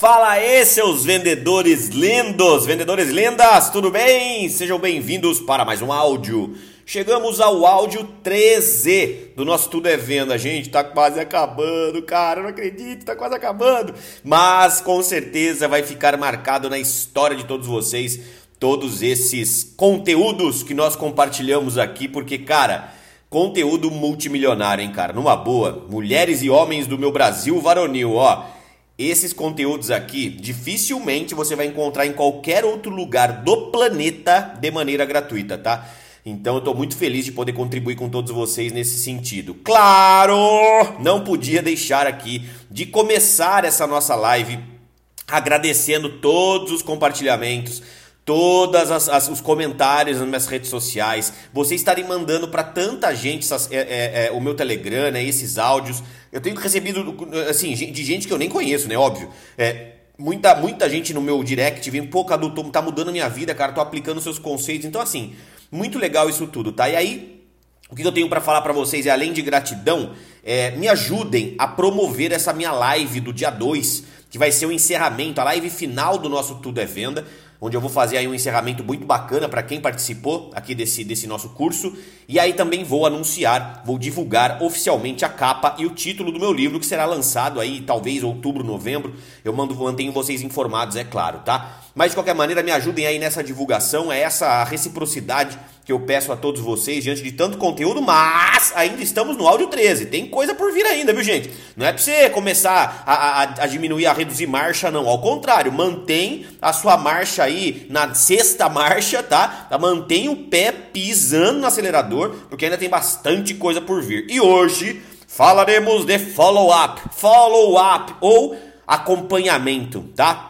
Fala aí, seus vendedores lindos, vendedores lindas, tudo bem? Sejam bem-vindos para mais um áudio. Chegamos ao áudio 13 do nosso Tudo é Venda. Gente, tá quase acabando, cara, eu não acredito, tá quase acabando. Mas com certeza vai ficar marcado na história de todos vocês todos esses conteúdos que nós compartilhamos aqui, porque, cara, conteúdo multimilionário, hein, cara? Numa boa, mulheres e homens do meu Brasil varonil, ó. Esses conteúdos aqui dificilmente você vai encontrar em qualquer outro lugar do planeta de maneira gratuita, tá? Então eu estou muito feliz de poder contribuir com todos vocês nesse sentido. Claro, não podia deixar aqui de começar essa nossa live agradecendo todos os compartilhamentos, todos os comentários nas minhas redes sociais, vocês estarem mandando para tanta gente essas, é, é, é, o meu Telegram, né, esses áudios. Eu tenho recebido assim de gente que eu nem conheço, né? Óbvio. É, muita, muita gente no meu direct vem, pô, Cadu, tá mudando a minha vida, cara, tô aplicando seus conceitos. Então, assim, muito legal isso tudo, tá? E aí, o que eu tenho para falar para vocês é, além de gratidão, é, me ajudem a promover essa minha live do dia 2, que vai ser o encerramento, a live final do nosso Tudo é Venda onde eu vou fazer aí um encerramento muito bacana para quem participou aqui desse, desse nosso curso. E aí também vou anunciar, vou divulgar oficialmente a capa e o título do meu livro, que será lançado aí talvez outubro, novembro. Eu mando, mantenho vocês informados, é claro, tá? Mas de qualquer maneira, me ajudem aí nessa divulgação, é essa reciprocidade que eu peço a todos vocês diante de tanto conteúdo, mas ainda estamos no áudio 13. Tem coisa por vir ainda, viu, gente? Não é pra você começar a, a, a diminuir, a reduzir marcha, não. Ao contrário, mantém a sua marcha aí na sexta marcha, tá? Mantém o pé pisando no acelerador, porque ainda tem bastante coisa por vir. E hoje falaremos de follow-up. Follow-up ou acompanhamento, tá?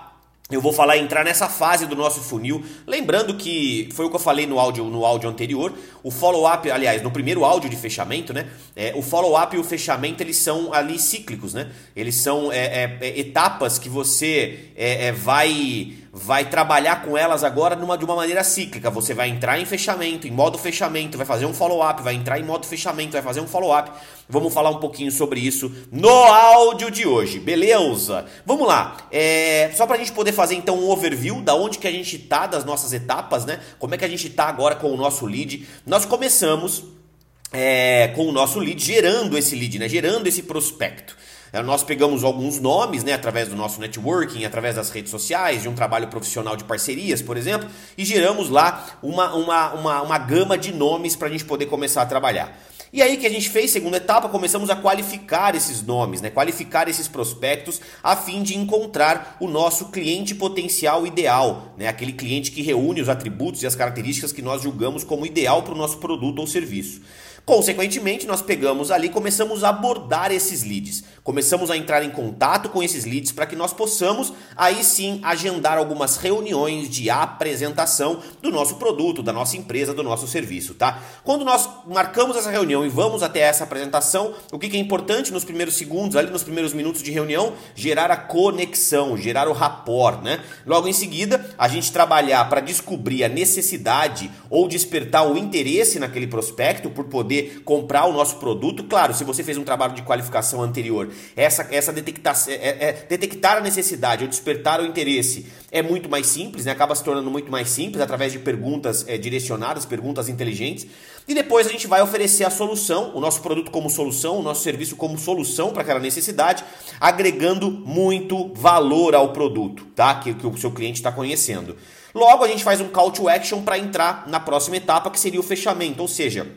Eu vou falar entrar nessa fase do nosso funil, lembrando que foi o que eu falei no áudio no áudio anterior. O follow-up, aliás, no primeiro áudio de fechamento, né? É, o follow-up e o fechamento eles são ali cíclicos, né? Eles são é, é, é etapas que você é, é, vai vai trabalhar com elas agora numa, de uma maneira cíclica. Você vai entrar em fechamento, em modo fechamento, vai fazer um follow-up, vai entrar em modo fechamento, vai fazer um follow-up. Vamos falar um pouquinho sobre isso no áudio de hoje, beleza? Vamos lá, é, só para a gente poder fazer então um overview da onde que a gente tá das nossas etapas, né? Como é que a gente tá agora com o nosso lead? Nós começamos é, com o nosso lead, gerando esse lead, né? Gerando esse prospecto. É, nós pegamos alguns nomes, né, através do nosso networking, através das redes sociais, de um trabalho profissional de parcerias, por exemplo, e geramos lá uma, uma, uma, uma gama de nomes para a gente poder começar a trabalhar. E aí que a gente fez, segunda etapa, começamos a qualificar esses nomes, né? qualificar esses prospectos a fim de encontrar o nosso cliente potencial ideal, né? aquele cliente que reúne os atributos e as características que nós julgamos como ideal para o nosso produto ou serviço. Consequentemente, nós pegamos ali começamos a abordar esses leads. Começamos a entrar em contato com esses leads para que nós possamos aí sim agendar algumas reuniões de apresentação do nosso produto, da nossa empresa, do nosso serviço, tá? Quando nós marcamos essa reunião e vamos até essa apresentação, o que é importante nos primeiros segundos, ali nos primeiros minutos de reunião, gerar a conexão, gerar o rapport, né? Logo em seguida, a gente trabalhar para descobrir a necessidade ou despertar o interesse naquele prospecto por poder poder comprar o nosso produto. Claro, se você fez um trabalho de qualificação anterior, essa, essa detectar, é, é, é, detectar a necessidade ou despertar o interesse é muito mais simples, né? acaba se tornando muito mais simples através de perguntas é, direcionadas, perguntas inteligentes. E depois a gente vai oferecer a solução, o nosso produto como solução, o nosso serviço como solução para aquela necessidade, agregando muito valor ao produto, tá? Que, que o seu cliente está conhecendo. Logo, a gente faz um call to action para entrar na próxima etapa, que seria o fechamento, ou seja,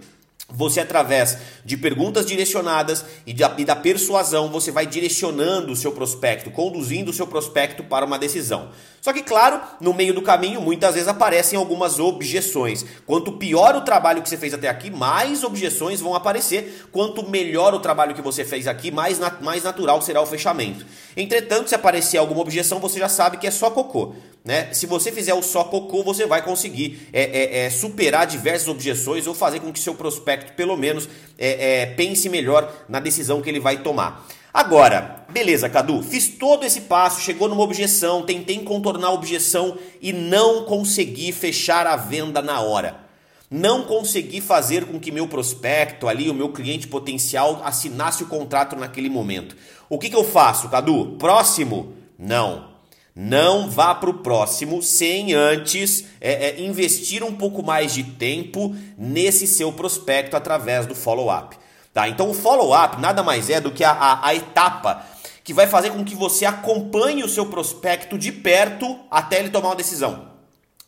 você, através de perguntas direcionadas e, e, da persuasão, você vai direcionando o seu prospecto, conduzindo o seu prospecto para uma decisão. Só que, claro, no meio do caminho, muitas vezes aparecem algumas objeções. Quanto pior o trabalho que você fez até aqui, mais objeções vão aparecer. Quanto melhor o trabalho que você fez aqui, mais, nat mais natural será o fechamento. Entretanto, se aparecer alguma objeção, você já sabe que é só cocô. Né? Se você fizer o só cocô, você vai conseguir é, é, é, superar diversas objeções ou fazer com que seu prospecto, pelo menos, é, é, pense melhor na decisão que ele vai tomar. Agora, beleza, Cadu, fiz todo esse passo, chegou numa objeção, tentei contornar a objeção e não consegui fechar a venda na hora. Não consegui fazer com que meu prospecto ali, o meu cliente potencial, assinasse o contrato naquele momento. O que, que eu faço, Cadu? Próximo? Não. Não vá para o próximo sem antes é, é, investir um pouco mais de tempo nesse seu prospecto através do follow-up. Tá? Então o follow-up nada mais é do que a, a, a etapa que vai fazer com que você acompanhe o seu prospecto de perto até ele tomar uma decisão.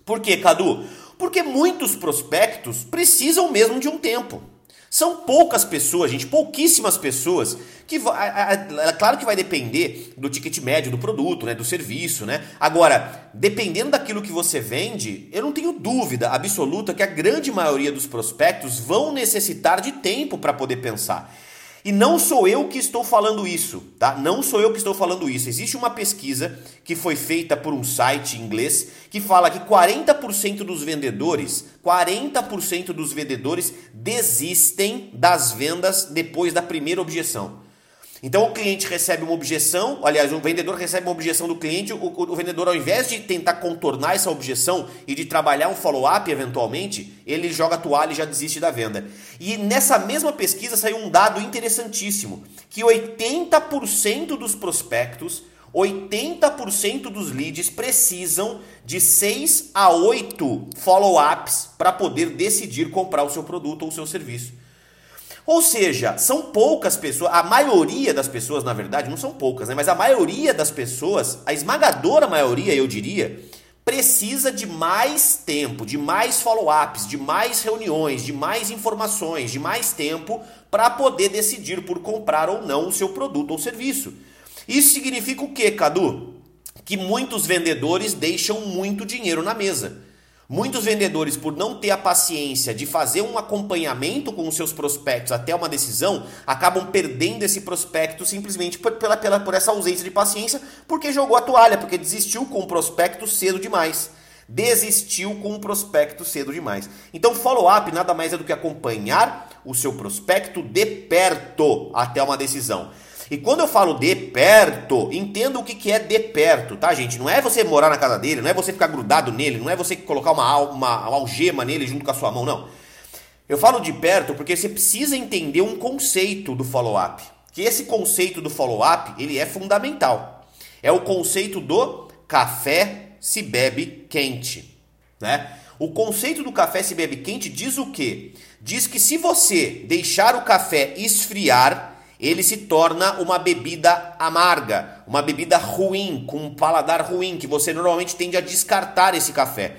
Por quê, Cadu? Porque muitos prospectos precisam mesmo de um tempo. São poucas pessoas, gente, pouquíssimas pessoas que é claro que vai depender do ticket médio do produto, né, do serviço, né? Agora, dependendo daquilo que você vende, eu não tenho dúvida absoluta que a grande maioria dos prospectos vão necessitar de tempo para poder pensar. E não sou eu que estou falando isso, tá? Não sou eu que estou falando isso. Existe uma pesquisa que foi feita por um site inglês que fala que 40% dos vendedores, 40% dos vendedores desistem das vendas depois da primeira objeção. Então o cliente recebe uma objeção, aliás, o vendedor recebe uma objeção do cliente, o, o vendedor, ao invés de tentar contornar essa objeção e de trabalhar um follow-up eventualmente, ele joga a toalha e já desiste da venda. E nessa mesma pesquisa saiu um dado interessantíssimo: que 80% dos prospectos, 80% dos leads precisam de 6 a 8 follow-ups para poder decidir comprar o seu produto ou o seu serviço. Ou seja, são poucas pessoas, a maioria das pessoas, na verdade, não são poucas, né? Mas a maioria das pessoas, a esmagadora maioria, eu diria, precisa de mais tempo, de mais follow-ups, de mais reuniões, de mais informações, de mais tempo para poder decidir por comprar ou não o seu produto ou serviço. Isso significa o quê, Cadu? Que muitos vendedores deixam muito dinheiro na mesa. Muitos vendedores, por não ter a paciência de fazer um acompanhamento com os seus prospectos até uma decisão, acabam perdendo esse prospecto simplesmente por, pela, pela, por essa ausência de paciência, porque jogou a toalha, porque desistiu com o prospecto cedo demais. Desistiu com o prospecto cedo demais. Então, follow-up nada mais é do que acompanhar o seu prospecto de perto até uma decisão. E quando eu falo de perto, entenda o que, que é de perto, tá, gente? Não é você morar na casa dele, não é você ficar grudado nele, não é você colocar uma, uma, uma algema nele junto com a sua mão, não. Eu falo de perto porque você precisa entender um conceito do follow-up. Que esse conceito do follow-up, ele é fundamental. É o conceito do café se bebe quente, né? O conceito do café se bebe quente diz o quê? Diz que se você deixar o café esfriar, ele se torna uma bebida amarga, uma bebida ruim, com um paladar ruim, que você normalmente tende a descartar esse café.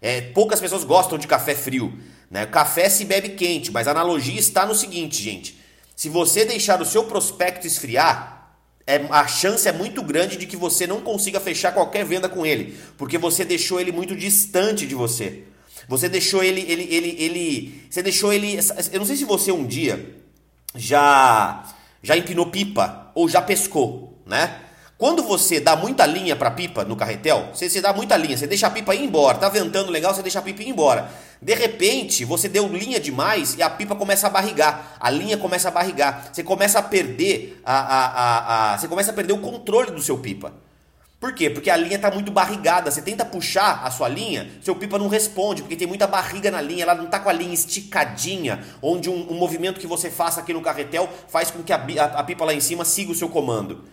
É, poucas pessoas gostam de café frio. Né? Café se bebe quente, mas a analogia está no seguinte, gente. Se você deixar o seu prospecto esfriar, é, a chance é muito grande de que você não consiga fechar qualquer venda com ele, porque você deixou ele muito distante de você. Você deixou ele, ele, ele, ele, você deixou ele. Eu não sei se você um dia já já empinou pipa ou já pescou, né? Quando você dá muita linha para pipa no carretel, você, você dá muita linha, você deixa a pipa ir embora, tá ventando legal, você deixa a pipa ir embora. De repente, você deu linha demais e a pipa começa a barrigar, a linha começa a barrigar, você começa a perder a, a, a, a você começa a perder o controle do seu pipa. Por quê? Porque a linha está muito barrigada. Você tenta puxar a sua linha, seu pipa não responde, porque tem muita barriga na linha, ela não está com a linha esticadinha, onde um, um, movimento que você faça aqui no carretel faz com que a, a, a, pipa lá em cima siga o seu comando.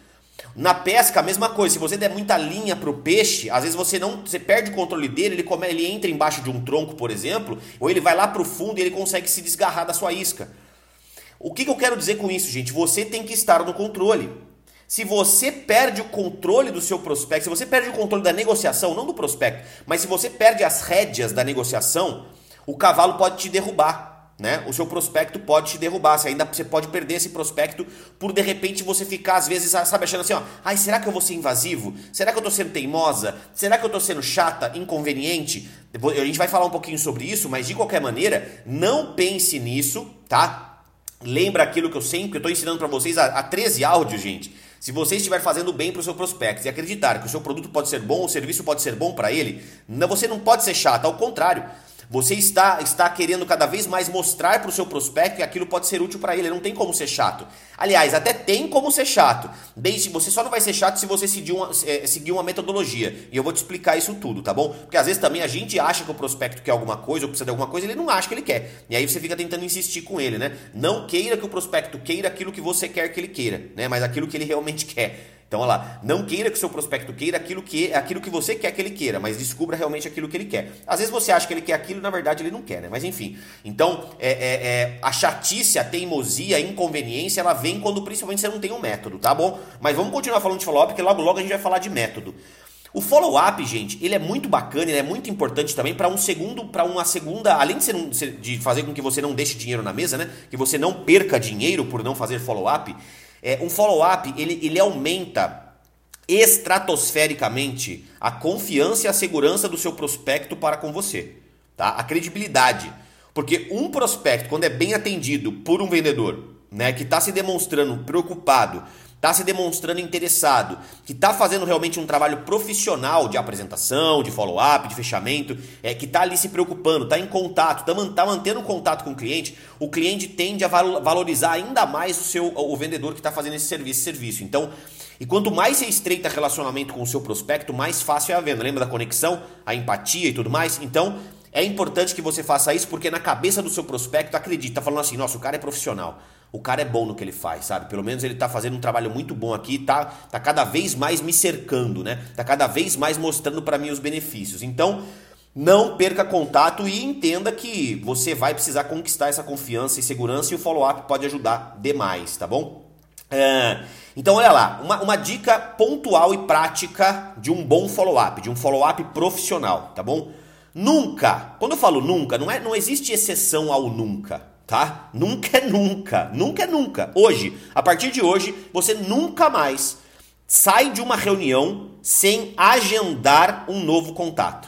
Na pesca, a mesma coisa. Se você der muita linha para o peixe, às vezes você não, você perde o controle dele, ele, come, ele entra embaixo de um tronco, por exemplo, ou ele vai lá para o fundo e ele consegue se desgarrar da sua isca. O que, que eu quero dizer com isso, gente? Você tem que estar no controle. Se você perde o controle do seu prospecto, se você perde o controle da negociação, não do prospecto, mas se você perde as rédeas da negociação, o cavalo pode te derrubar. Né? O seu prospecto pode te derrubar. Você ainda você pode perder esse prospecto por de repente você ficar, às vezes, sabe, achando assim, ó, ai, será que eu vou ser invasivo? Será que eu tô sendo teimosa? Será que eu tô sendo chata, inconveniente? A gente vai falar um pouquinho sobre isso, mas de qualquer maneira, não pense nisso, tá? Lembra aquilo que eu sempre, eu tô ensinando para vocês há, há 13 áudios, gente. Se você estiver fazendo bem para o seu prospecto e acreditar que o seu produto pode ser bom, o serviço pode ser bom para ele, você não pode ser chato, ao contrário. Você está, está querendo cada vez mais mostrar para o seu prospecto que aquilo pode ser útil para ele. Não tem como ser chato. Aliás, até tem como ser chato. Desde você só não vai ser chato se você seguir uma, é, seguir uma metodologia. E eu vou te explicar isso tudo, tá bom? Porque às vezes também a gente acha que o prospecto quer alguma coisa ou precisa de alguma coisa, ele não acha que ele quer. E aí você fica tentando insistir com ele, né? Não queira que o prospecto queira aquilo que você quer que ele queira, né? Mas aquilo que ele realmente quer. Então, olha lá, não queira que o seu prospecto queira aquilo que, aquilo que você quer que ele queira, mas descubra realmente aquilo que ele quer. Às vezes você acha que ele quer aquilo, na verdade ele não quer, né? Mas enfim. Então, é, é, é, a chatice, a teimosia, a inconveniência, ela vem quando principalmente você não tem um método, tá bom? Mas vamos continuar falando de follow-up, porque logo logo a gente vai falar de método. O follow-up, gente, ele é muito bacana, ele é muito importante também para um segundo, para uma segunda, além de, ser, de fazer com que você não deixe dinheiro na mesa, né? Que você não perca dinheiro por não fazer follow-up. É, um follow-up ele, ele aumenta estratosfericamente a confiança e a segurança do seu prospecto para com você, tá? A credibilidade, porque um prospecto quando é bem atendido por um vendedor, né, que está se demonstrando preocupado está se demonstrando interessado, que está fazendo realmente um trabalho profissional de apresentação, de follow-up, de fechamento, é, que está ali se preocupando, está em contato, está tá mantendo contato com o cliente, o cliente tende a valorizar ainda mais o seu o vendedor que está fazendo esse serviço, esse serviço. Então, e quanto mais você estreita relacionamento com o seu prospecto, mais fácil é a venda. Lembra da conexão, a empatia e tudo mais? Então, é importante que você faça isso porque na cabeça do seu prospecto, acredita, tá falando assim, nossa, o cara é profissional o cara é bom no que ele faz, sabe? Pelo menos ele tá fazendo um trabalho muito bom aqui, tá, tá cada vez mais me cercando, né? Tá cada vez mais mostrando para mim os benefícios. Então, não perca contato e entenda que você vai precisar conquistar essa confiança e segurança e o follow-up pode ajudar demais, tá bom? É, então, olha lá, uma, uma dica pontual e prática de um bom follow-up, de um follow-up profissional, tá bom? Nunca, quando eu falo nunca, não, é, não existe exceção ao nunca tá? Nunca é nunca, nunca é nunca. Hoje, a partir de hoje, você nunca mais sai de uma reunião sem agendar um novo contato.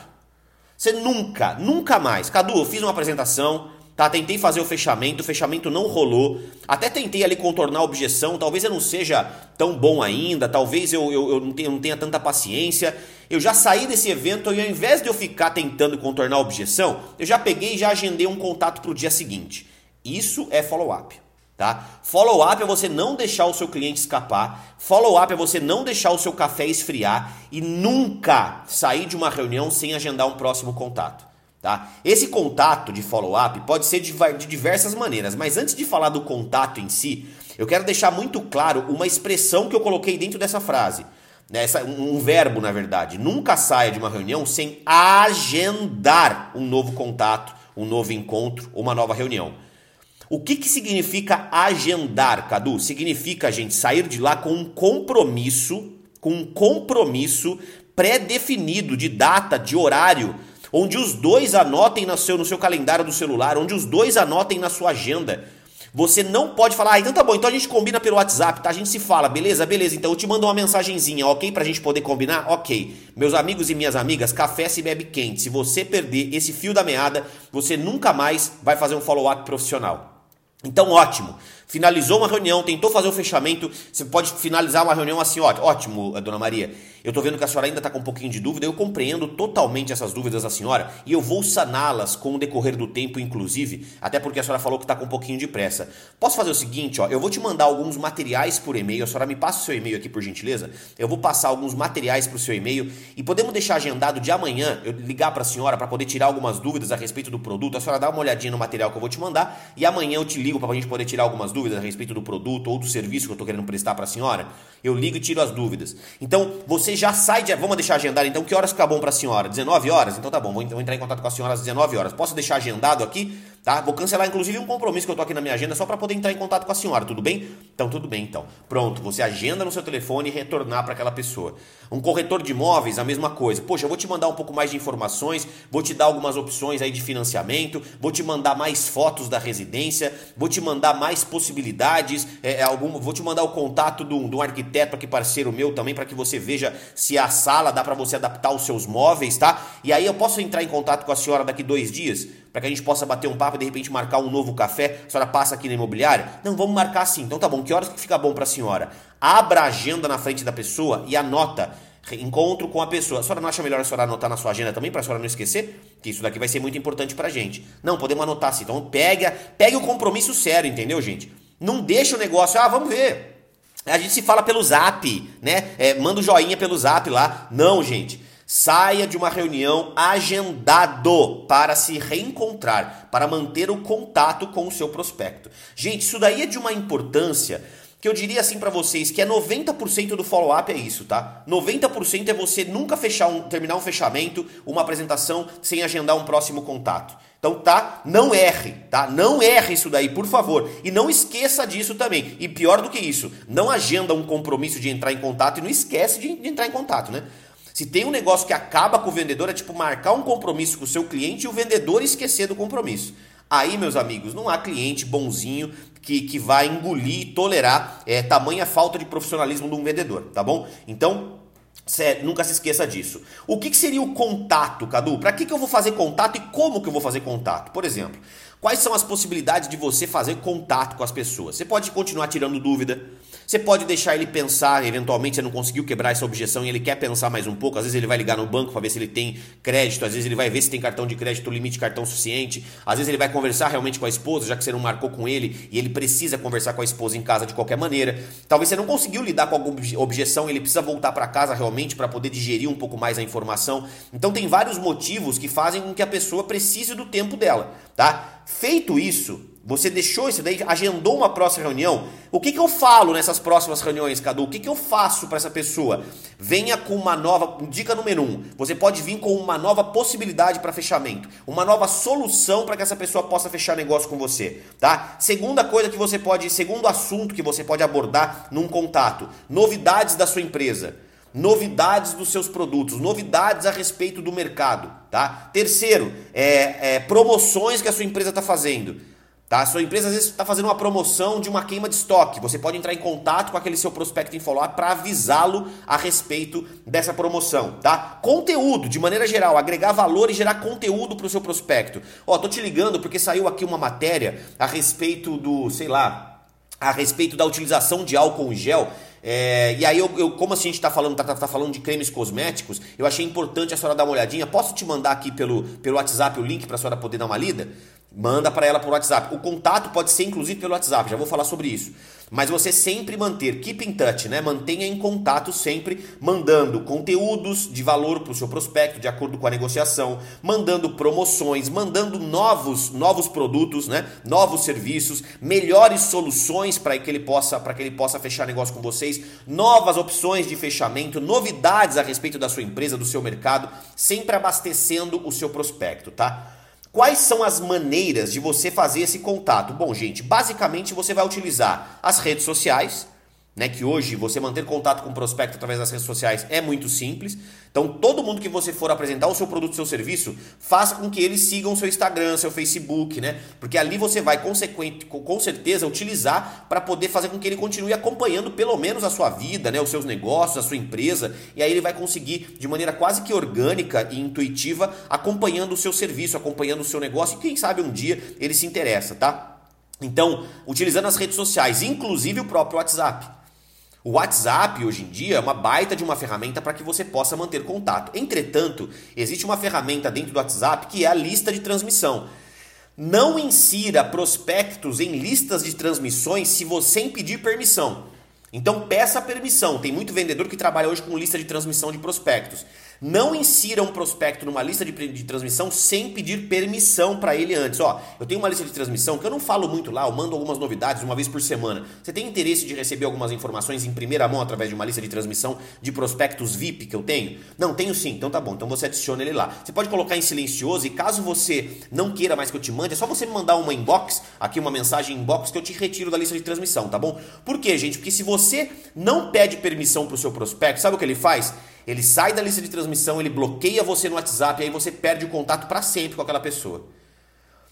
Você nunca, nunca mais. Cadu, eu fiz uma apresentação, tá? Tentei fazer o fechamento, o fechamento não rolou. Até tentei ali contornar a objeção, talvez eu não seja tão bom ainda, talvez eu, eu, eu não, tenha, não tenha tanta paciência. Eu já saí desse evento e ao invés de eu ficar tentando contornar a objeção, eu já peguei e já agendei um contato para o dia seguinte. Isso é follow-up. Tá? Follow-up é você não deixar o seu cliente escapar. Follow-up é você não deixar o seu café esfriar e nunca sair de uma reunião sem agendar um próximo contato. Tá? Esse contato de follow-up pode ser de, de diversas maneiras, mas antes de falar do contato em si, eu quero deixar muito claro uma expressão que eu coloquei dentro dessa frase. Né? Essa, um verbo, na verdade. Nunca saia de uma reunião sem agendar um novo contato, um novo encontro, uma nova reunião. O que, que significa agendar, Cadu? Significa, gente, sair de lá com um compromisso, com um compromisso pré-definido de data, de horário, onde os dois anotem no seu, no seu calendário do celular, onde os dois anotem na sua agenda. Você não pode falar, ah, então tá bom, então a gente combina pelo WhatsApp, tá? A gente se fala, beleza? Beleza, então eu te mando uma mensagenzinha, ok? Pra gente poder combinar? Ok. Meus amigos e minhas amigas, café se bebe quente. Se você perder esse fio da meada, você nunca mais vai fazer um follow-up profissional. Então, ótimo. Finalizou uma reunião, tentou fazer o fechamento. Você pode finalizar uma reunião assim, ó, ótimo, dona Maria. Eu estou vendo que a senhora ainda está com um pouquinho de dúvida. Eu compreendo totalmente essas dúvidas da senhora e eu vou saná-las com o decorrer do tempo, inclusive, até porque a senhora falou que está com um pouquinho de pressa. Posso fazer o seguinte, ó, eu vou te mandar alguns materiais por e-mail. A senhora me passa o seu e-mail aqui, por gentileza. Eu vou passar alguns materiais para o seu e-mail e podemos deixar agendado de amanhã eu ligar para a senhora para poder tirar algumas dúvidas a respeito do produto. A senhora dá uma olhadinha no material que eu vou te mandar e amanhã eu te ligo para a gente poder tirar algumas dúvidas a respeito do produto ou do serviço que eu estou querendo prestar para a senhora, eu ligo e tiro as dúvidas. Então, você já sai de. Vamos deixar agendado então. Que horas fica bom para a senhora? 19 horas? Então tá bom, vou entrar em contato com a senhora às 19 horas. Posso deixar agendado aqui? Tá? Vou cancelar inclusive um compromisso que eu tô aqui na minha agenda só para poder entrar em contato com a senhora, tudo bem? Então tudo bem então. Pronto, você agenda no seu telefone e retornar para aquela pessoa. Um corretor de imóveis, a mesma coisa. Poxa, eu vou te mandar um pouco mais de informações, vou te dar algumas opções aí de financiamento, vou te mandar mais fotos da residência, vou te mandar mais possibilidades, é, é algum, vou te mandar o contato de um, arquiteto aqui parceiro meu também para que você veja se a sala dá para você adaptar os seus móveis, tá? E aí eu posso entrar em contato com a senhora daqui dois dias? Para que a gente possa bater um papo e de repente marcar um novo café. A senhora passa aqui na imobiliária? Não, vamos marcar assim. Então tá bom, que horas que fica bom para a senhora? Abra a agenda na frente da pessoa e anota. Encontro com a pessoa. A senhora não acha melhor a senhora anotar na sua agenda também, para a senhora não esquecer? Que isso daqui vai ser muito importante para a gente. Não, podemos anotar assim. Então pega, pegue o compromisso sério, entendeu, gente? Não deixa o negócio, ah, vamos ver. A gente se fala pelo zap, né? É, manda o um joinha pelo zap lá. Não, gente. Saia de uma reunião agendado para se reencontrar, para manter o contato com o seu prospecto. Gente, isso daí é de uma importância que eu diria assim para vocês que é 90% do follow-up é isso, tá? 90% é você nunca fechar um, terminar um fechamento, uma apresentação sem agendar um próximo contato. Então tá, não erre, tá? Não erre isso daí, por favor. E não esqueça disso também. E pior do que isso, não agenda um compromisso de entrar em contato e não esquece de, de entrar em contato, né? Se tem um negócio que acaba com o vendedor, é tipo marcar um compromisso com o seu cliente e o vendedor esquecer do compromisso. Aí, meus amigos, não há cliente bonzinho que, que vai engolir e tolerar é, tamanha falta de profissionalismo de um vendedor, tá bom? Então, Cê, nunca se esqueça disso. O que, que seria o contato, Cadu? Para que, que eu vou fazer contato e como que eu vou fazer contato? Por exemplo, quais são as possibilidades de você fazer contato com as pessoas? Você pode continuar tirando dúvida, você pode deixar ele pensar, eventualmente você não conseguiu quebrar essa objeção e ele quer pensar mais um pouco. Às vezes ele vai ligar no banco para ver se ele tem crédito, às vezes ele vai ver se tem cartão de crédito, limite de cartão suficiente. Às vezes ele vai conversar realmente com a esposa, já que você não marcou com ele e ele precisa conversar com a esposa em casa de qualquer maneira. Talvez você não conseguiu lidar com alguma objeção, ele precisa voltar para casa realmente para poder digerir um pouco mais a informação. Então tem vários motivos que fazem com que a pessoa precise do tempo dela, tá? Feito isso, você deixou isso daí, agendou uma próxima reunião. O que, que eu falo nessas próximas reuniões, Cadu? O que, que eu faço para essa pessoa? Venha com uma nova. Dica número um: você pode vir com uma nova possibilidade para fechamento, uma nova solução para que essa pessoa possa fechar negócio com você, tá? Segunda coisa que você pode, segundo assunto que você pode abordar num contato: novidades da sua empresa novidades dos seus produtos, novidades a respeito do mercado, tá? Terceiro, é, é promoções que a sua empresa está fazendo. Tá? A sua empresa às vezes está fazendo uma promoção de uma queima de estoque. Você pode entrar em contato com aquele seu prospecto em follow-up para avisá-lo a respeito dessa promoção. Tá? Conteúdo, de maneira geral, agregar valor e gerar conteúdo para o seu prospecto. Ó, tô te ligando porque saiu aqui uma matéria a respeito do, sei lá, a respeito da utilização de álcool em gel. É, e aí, eu, eu, como assim a gente está falando, tá, tá, tá, falando de cremes cosméticos, eu achei importante a senhora dar uma olhadinha. Posso te mandar aqui pelo, pelo WhatsApp o link para a senhora poder dar uma lida? Manda para ela por WhatsApp. O contato pode ser inclusive pelo WhatsApp, já vou falar sobre isso. Mas você sempre manter, keep in touch, né? Mantenha em contato sempre, mandando conteúdos de valor para o seu prospecto, de acordo com a negociação, mandando promoções, mandando novos, novos produtos, né? Novos serviços, melhores soluções para que ele possa, para que ele possa fechar negócio com vocês, novas opções de fechamento, novidades a respeito da sua empresa, do seu mercado, sempre abastecendo o seu prospecto, tá? Quais são as maneiras de você fazer esse contato? Bom, gente, basicamente você vai utilizar as redes sociais, né, que hoje você manter contato com o prospecto através das redes sociais é muito simples. Então, todo mundo que você for apresentar o seu produto, o seu serviço, faça com que eles sigam o seu Instagram, seu Facebook, né? Porque ali você vai consequente, com certeza utilizar para poder fazer com que ele continue acompanhando pelo menos a sua vida, né, os seus negócios, a sua empresa, e aí ele vai conseguir de maneira quase que orgânica e intuitiva acompanhando o seu serviço, acompanhando o seu negócio, e quem sabe um dia ele se interessa, tá? Então, utilizando as redes sociais, inclusive o próprio WhatsApp. O WhatsApp hoje em dia é uma baita de uma ferramenta para que você possa manter contato. Entretanto, existe uma ferramenta dentro do WhatsApp que é a lista de transmissão. Não insira prospectos em listas de transmissões se você impedir permissão. Então peça permissão. Tem muito vendedor que trabalha hoje com lista de transmissão de prospectos. Não insira um prospecto numa lista de, de transmissão sem pedir permissão para ele antes. Ó, eu tenho uma lista de transmissão que eu não falo muito lá, eu mando algumas novidades uma vez por semana. Você tem interesse de receber algumas informações em primeira mão através de uma lista de transmissão de prospectos VIP que eu tenho? Não, tenho sim. Então tá bom. Então você adiciona ele lá. Você pode colocar em silencioso e caso você não queira mais que eu te mande, é só você me mandar uma inbox, aqui uma mensagem inbox que eu te retiro da lista de transmissão, tá bom? Por quê, gente? Porque se você não pede permissão para o seu prospecto, sabe o que ele faz? Ele sai da lista de transmissão, ele bloqueia você no WhatsApp e aí você perde o contato para sempre com aquela pessoa.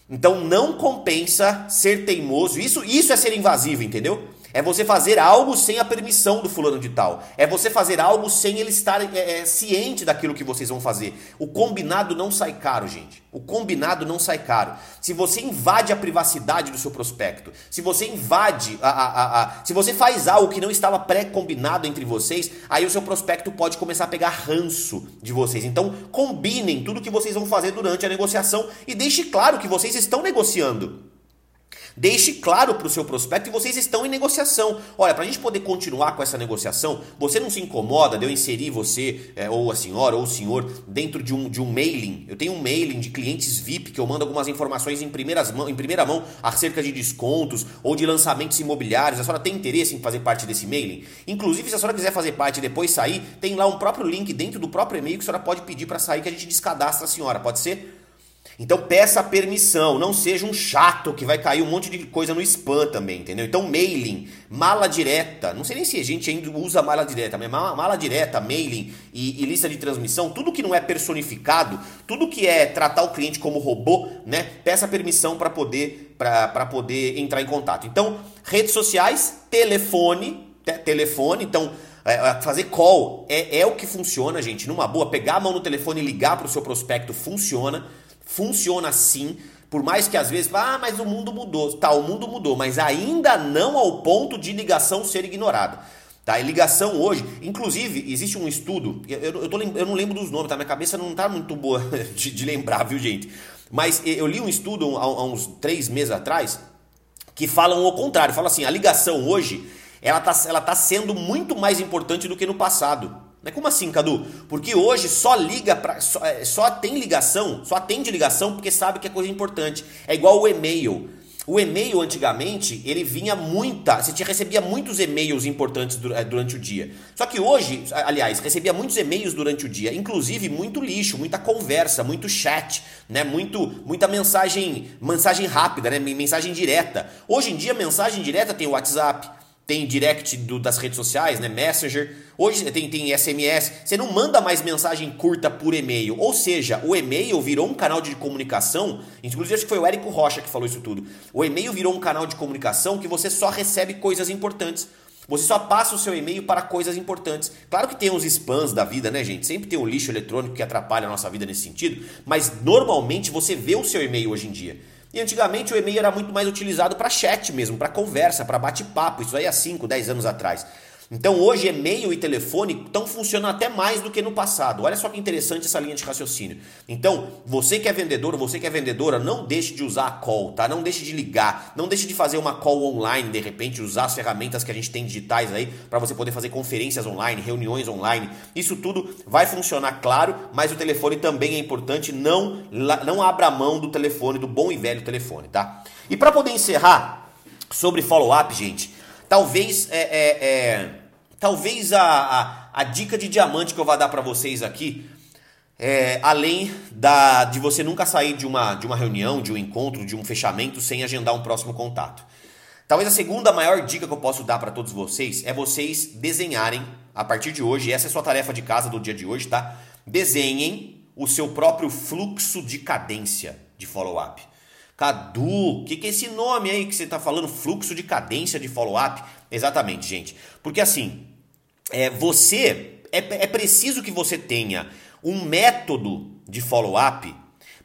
Então não compensa ser teimoso. Isso, isso é ser invasivo, entendeu? É você fazer algo sem a permissão do fulano de tal. É você fazer algo sem ele estar é, é, ciente daquilo que vocês vão fazer. O combinado não sai caro, gente. O combinado não sai caro. Se você invade a privacidade do seu prospecto, se você invade, a, a, a, se você faz algo que não estava pré-combinado entre vocês, aí o seu prospecto pode começar a pegar ranço de vocês. Então, combinem tudo que vocês vão fazer durante a negociação e deixe claro que vocês estão negociando. Deixe claro para o seu prospecto que vocês estão em negociação. Olha, para a gente poder continuar com essa negociação, você não se incomoda de eu inserir você, é, ou a senhora, ou o senhor, dentro de um, de um mailing. Eu tenho um mailing de clientes VIP que eu mando algumas informações em, primeiras mão, em primeira mão acerca de descontos ou de lançamentos imobiliários. A senhora tem interesse em fazer parte desse mailing? Inclusive, se a senhora quiser fazer parte e depois sair, tem lá um próprio link dentro do próprio e-mail que a senhora pode pedir para sair que a gente descadastra a senhora. Pode ser? Então peça permissão, não seja um chato que vai cair um monte de coisa no spam também, entendeu? Então mailing, mala direta, não sei nem se a gente ainda usa mala direta, mas mala, mala direta, mailing e, e, lista de transmissão, tudo que não é personificado, tudo que é tratar o cliente como robô, né? Peça permissão para poder para poder entrar em contato. Então redes sociais, telefone, te, telefone, então é, é, fazer call é, é o que funciona, gente. Numa boa, pegar a mão no telefone e ligar para o seu prospecto funciona. Funciona assim, por mais que às vezes, ah, mas o mundo mudou. Tá, o mundo mudou, mas ainda não ao ponto de ligação ser ignorada. Tá? E ligação hoje, inclusive, existe um estudo, eu, eu, tô, eu não lembro dos nomes, tá? Minha cabeça não tá muito boa de, de lembrar, viu, gente? Mas eu li um estudo há, há uns três meses atrás que falam o contrário. Fala assim, a ligação hoje, ela tá, ela tá sendo muito mais importante do que no passado. Como assim, Cadu? Porque hoje só liga para só, é, só tem ligação, só atende ligação porque sabe que é coisa importante. É igual o e-mail. O e-mail antigamente, ele vinha muita, você tinha, recebia muitos e-mails importantes é, durante o dia. Só que hoje, aliás, recebia muitos e-mails durante o dia, inclusive muito lixo, muita conversa, muito chat, né? Muito, muita mensagem, mensagem rápida, né? Mensagem direta. Hoje em dia, mensagem direta tem o WhatsApp, tem direct do, das redes sociais, né? Messenger. Hoje tem, tem SMS. Você não manda mais mensagem curta por e-mail. Ou seja, o e-mail virou um canal de comunicação. Inclusive, acho que foi o Érico Rocha que falou isso tudo. O e-mail virou um canal de comunicação que você só recebe coisas importantes. Você só passa o seu e-mail para coisas importantes. Claro que tem uns spams da vida, né, gente? Sempre tem um lixo eletrônico que atrapalha a nossa vida nesse sentido. Mas normalmente você vê o seu e-mail hoje em dia. E antigamente o e-mail era muito mais utilizado para chat mesmo, para conversa, para bate-papo. Isso aí há 5, 10 anos atrás. Então hoje e-mail e telefone estão funcionando até mais do que no passado. Olha só que interessante essa linha de raciocínio. Então, você que é vendedor, você que é vendedora, não deixe de usar a call, tá? Não deixe de ligar, não deixe de fazer uma call online, de repente usar as ferramentas que a gente tem digitais aí para você poder fazer conferências online, reuniões online. Isso tudo vai funcionar, claro, mas o telefone também é importante. Não não abra mão do telefone, do bom e velho telefone, tá? E para poder encerrar sobre follow-up, gente, talvez é, é, é Talvez a, a, a dica de diamante que eu vou dar para vocês aqui, é, além da, de você nunca sair de uma, de uma reunião, de um encontro, de um fechamento sem agendar um próximo contato. Talvez a segunda maior dica que eu posso dar para todos vocês é vocês desenharem, a partir de hoje, essa é a sua tarefa de casa do dia de hoje, tá? Desenhem o seu próprio fluxo de cadência de follow-up. Cadu, o que, que é esse nome aí que você está falando? Fluxo de cadência de follow-up? Exatamente, gente. Porque assim, é, você é, é preciso que você tenha um método de follow-up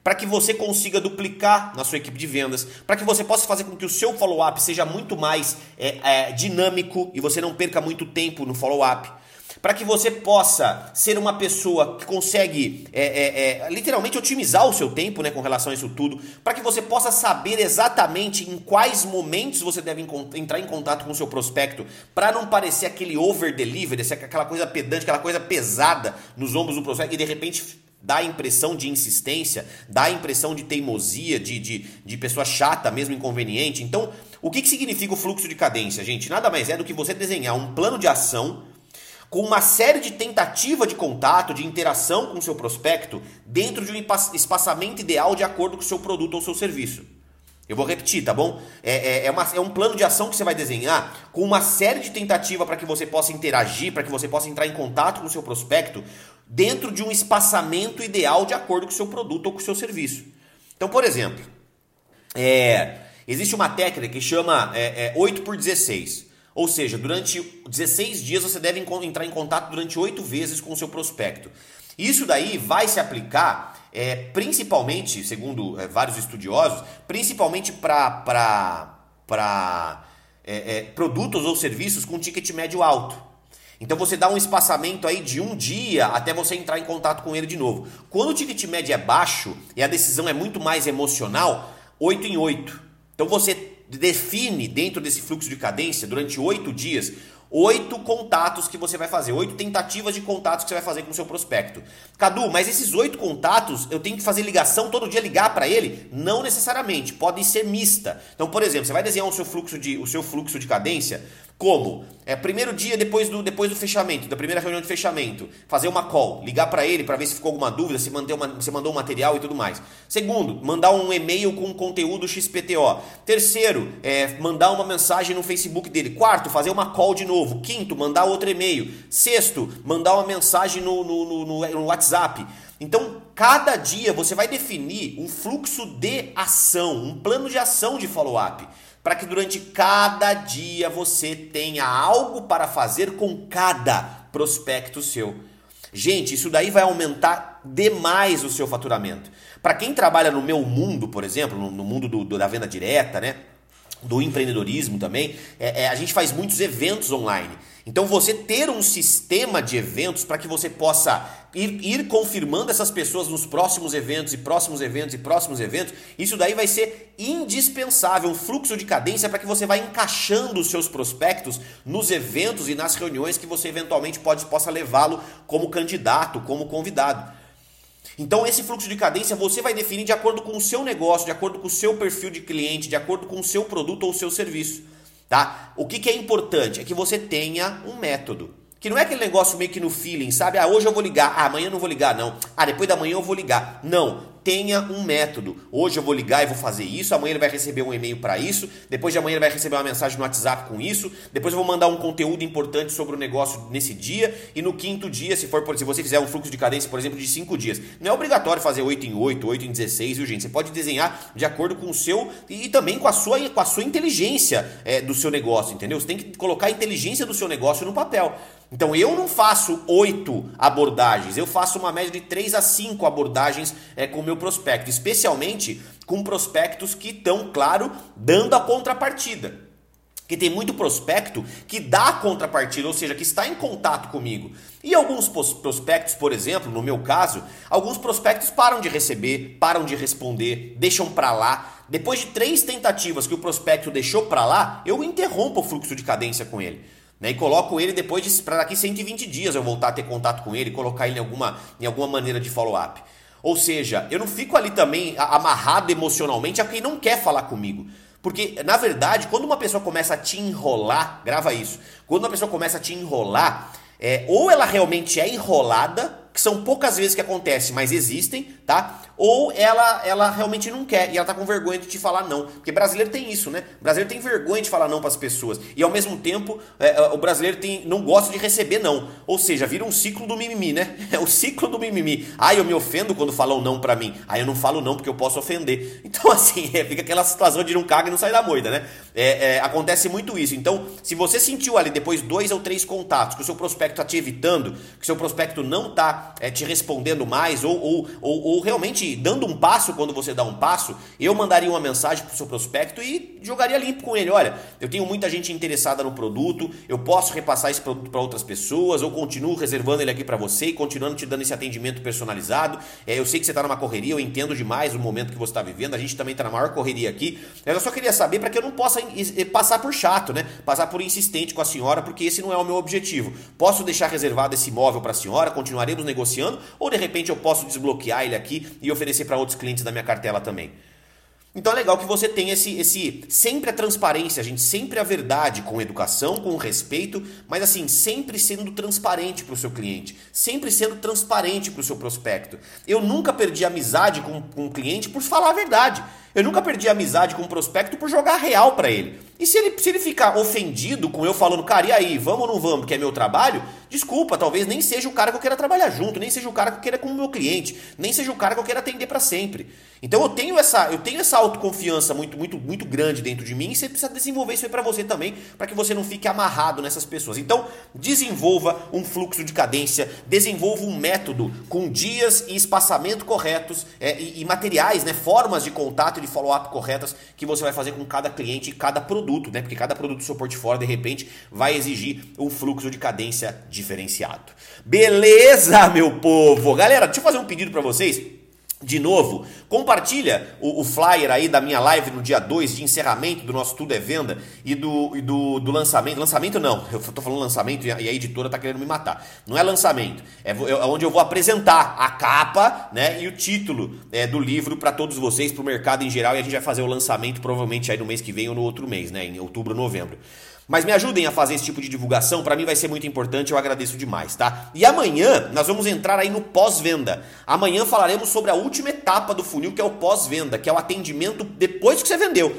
para que você consiga duplicar na sua equipe de vendas, para que você possa fazer com que o seu follow-up seja muito mais é, é, dinâmico e você não perca muito tempo no follow-up para que você possa ser uma pessoa que consegue é, é, é, literalmente otimizar o seu tempo né, com relação a isso tudo, para que você possa saber exatamente em quais momentos você deve entrar em contato com o seu prospecto, para não parecer aquele over delivery, aquela coisa pedante, aquela coisa pesada nos ombros do prospecto e de repente dá a impressão de insistência, dá a impressão de teimosia, de, de, de pessoa chata, mesmo inconveniente. Então, o que, que significa o fluxo de cadência, gente? Nada mais é do que você desenhar um plano de ação com uma série de tentativa de contato, de interação com o seu prospecto, dentro de um espaçamento ideal de acordo com o seu produto ou seu serviço. Eu vou repetir, tá bom? É, é, é, uma, é um plano de ação que você vai desenhar com uma série de tentativa para que você possa interagir, para que você possa entrar em contato com o seu prospecto, dentro de um espaçamento ideal de acordo com o seu produto ou com o seu serviço. Então, por exemplo, é, existe uma técnica que chama é, é 8 por 16. Ou seja, durante 16 dias você deve entrar em contato durante 8 vezes com o seu prospecto. Isso daí vai se aplicar é, principalmente, segundo é, vários estudiosos, principalmente para é, é, produtos ou serviços com ticket médio alto. Então você dá um espaçamento aí de um dia até você entrar em contato com ele de novo. Quando o ticket médio é baixo e a decisão é muito mais emocional, 8 em 8. Então você define dentro desse fluxo de cadência durante oito dias oito contatos que você vai fazer, oito tentativas de contatos que você vai fazer com o seu prospecto. Cadu, mas esses oito contatos eu tenho que fazer ligação todo dia ligar para ele? Não necessariamente, podem ser mista. Então, por exemplo, você vai desenhar o seu fluxo de, o seu fluxo de cadência como? É primeiro dia depois do, depois do fechamento, da primeira reunião de fechamento, fazer uma call, ligar para ele para ver se ficou alguma dúvida, se mandou, uma, se mandou um material e tudo mais. Segundo, mandar um e-mail com conteúdo XPTO. Terceiro, é, mandar uma mensagem no Facebook dele. Quarto, fazer uma call de novo. Quinto, mandar outro e-mail. Sexto, mandar uma mensagem no, no, no, no WhatsApp. Então, cada dia você vai definir um fluxo de ação, um plano de ação de follow-up para que durante cada dia você tenha algo para fazer com cada prospecto seu. Gente, isso daí vai aumentar demais o seu faturamento. Para quem trabalha no meu mundo, por exemplo, no, mundo do, do, da venda direta, né? Do empreendedorismo também, é, é, a gente faz muitos eventos online. Então você ter um sistema de eventos para que você possa ir, ir, confirmando essas pessoas nos próximos eventos e próximos eventos e próximos eventos, isso daí vai ser indispensável, um fluxo de cadência para que você vá encaixando os seus prospectos nos eventos e nas reuniões que você eventualmente pode, possa levá-lo como candidato, como convidado. Então esse fluxo de cadência você vai definir de acordo com o seu negócio, de acordo com o seu perfil de cliente, de acordo com o seu produto ou o seu serviço. Tá? O que, que é importante é que você tenha um método. Que não é aquele negócio meio que no feeling, sabe? Ah, hoje eu vou ligar, ah, amanhã eu não vou ligar, não. Ah, depois da manhã eu vou ligar. Não tenha um método. Hoje eu vou ligar e vou fazer isso, amanhã ele vai receber um e-mail para isso, depois de amanhã ele vai receber uma mensagem no WhatsApp com isso, depois eu vou mandar um conteúdo importante sobre o negócio nesse dia, e no quinto dia, se for se você fizer um fluxo de cadência, por exemplo, de cinco dias, não é obrigatório fazer 8 em 8, 8 em 16, viu, gente? Você pode desenhar de acordo com o seu e, também com a sua, com a sua inteligência é, do seu negócio, entendeu? Você tem que colocar a inteligência do seu negócio no papel. Então eu não faço oito abordagens, eu faço uma média de três a cinco abordagens é, com o meu prospecto, especialmente com prospectos que estão, claro, dando a contrapartida. Que tem muito prospecto que dá a contrapartida, ou seja, que está em contato comigo. E alguns prospectos, por exemplo, no meu caso, alguns prospectos param de receber, param de responder, deixam para lá. Depois de três tentativas que o prospecto deixou para lá, eu interrompo o fluxo de cadência com ele. Né, e coloco ele depois de para daqui 120 dias eu voltar a ter contato com ele, colocar ele em alguma, em alguma maneira de follow-up. Ou seja, eu não fico ali também amarrado emocionalmente a quem não quer falar comigo. Porque, na verdade, quando uma pessoa começa a te enrolar, grava isso, quando uma pessoa começa a te enrolar, é, ou ela realmente é enrolada, que são poucas vezes que acontece, mas existem, tá? Ou ela ela realmente não quer e ela tá com vergonha de te falar não. Porque brasileiro tem isso, né? O brasileiro tem vergonha de falar não para as pessoas. E ao mesmo tempo, é, é, o brasileiro tem, não gosta de receber não. Ou seja, vira um ciclo do mimimi, né? É o ciclo do mimimi. Ah, eu me ofendo quando falam não para mim. Aí eu não falo não porque eu posso ofender. Então, assim, é, fica aquela situação de não caga e não sai da moida, né? É, é, acontece muito isso. Então, se você sentiu ali depois dois ou três contatos que o seu prospecto tá te evitando, que o seu prospecto não tá é, te respondendo mais, ou, ou, ou, realmente dando um passo quando você dá um passo, eu mandaria uma mensagem para o seu prospecto e jogaria limpo com ele. Olha, eu tenho muita gente interessada no produto, eu posso repassar esse produto para outras pessoas, ou continuo reservando ele aqui para você e continuando te dando esse atendimento personalizado. É, eu sei que você está numa correria, eu entendo demais o momento que você está vivendo, a gente também está na maior correria aqui. Eu só queria saber para que eu não possa passar por chato, né? Passar por insistente com a senhora, porque esse não é o meu objetivo. Posso deixar reservado esse imóvel para a senhora, continuaremos negociando, ou de repente eu posso desbloquear ele aqui e oferecer para outros clientes da minha cartela também. Então é legal que você tenha esse, esse sempre a transparência, a gente sempre a verdade, com educação, com respeito, mas assim, sempre sendo transparente para o seu cliente, sempre sendo transparente para o seu prospecto. Eu nunca perdi amizade com, com um cliente por falar a verdade. Eu nunca perdi amizade com um prospecto por jogar real para ele. E se ele, se ele ficar ofendido com eu falando, cara, e aí, vamos ou não vamos, que é meu trabalho? Desculpa, talvez nem seja o cara que eu queira trabalhar junto, nem seja o cara que eu queira como meu cliente, nem seja o cara que eu queira atender para sempre. Então eu tenho essa, eu tenho essa autoconfiança muito, muito, muito grande dentro de mim e você precisa desenvolver isso aí para você também, para que você não fique amarrado nessas pessoas. Então, desenvolva um fluxo de cadência, desenvolva um método com dias e espaçamento corretos é, e, e materiais, né, formas de contato e de follow-up corretas que você vai fazer com cada cliente e cada produto, né? Porque cada produto do seu portfólio, de repente, vai exigir um fluxo de cadência diferenciado. Beleza, meu povo? Galera, deixa eu fazer um pedido para vocês. De novo, compartilha o, o, flyer aí da minha live no dia 2 de encerramento do nosso Tudo é Venda e do, e do, do lançamento. Lançamento não, eu tô falando lançamento e a, editora tá querendo me matar. Não é lançamento, é, é onde eu vou apresentar a capa né, e o título é, do livro para todos vocês, para o mercado em geral, e a gente vai fazer o lançamento provavelmente aí no mês que vem ou no outro mês, né, em outubro, novembro. Mas me ajudem a fazer esse tipo de divulgação, para mim vai ser muito importante, eu agradeço demais, tá? E amanhã nós vamos entrar aí no pós-venda. Amanhã falaremos sobre a última etapa do funil, que é o pós-venda, que é o atendimento depois que você vendeu.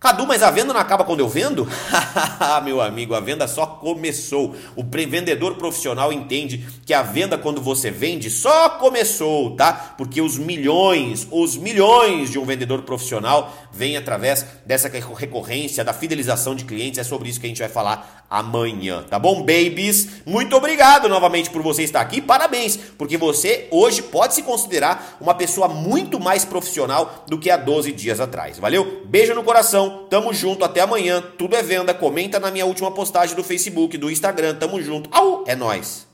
Cadu, mas a venda não acaba quando eu vendo? Meu amigo, a venda só começou. O vendedor profissional entende que a venda quando você vende só começou, tá? Porque os milhões, os milhões de um vendedor profissional vêm através dessa recorrência, da fidelização de clientes. É sobre isso que a gente vai falar amanhã, tá bom, babies? Muito obrigado novamente por você estar aqui. Parabéns, porque você hoje pode se considerar uma pessoa muito mais profissional do que há 12 dias atrás. Valeu? Beijo no coração tamo junto, até amanhã. Tudo é venda. Comenta na minha última postagem do Facebook, do Instagram. Tamo junto. Au, é nós.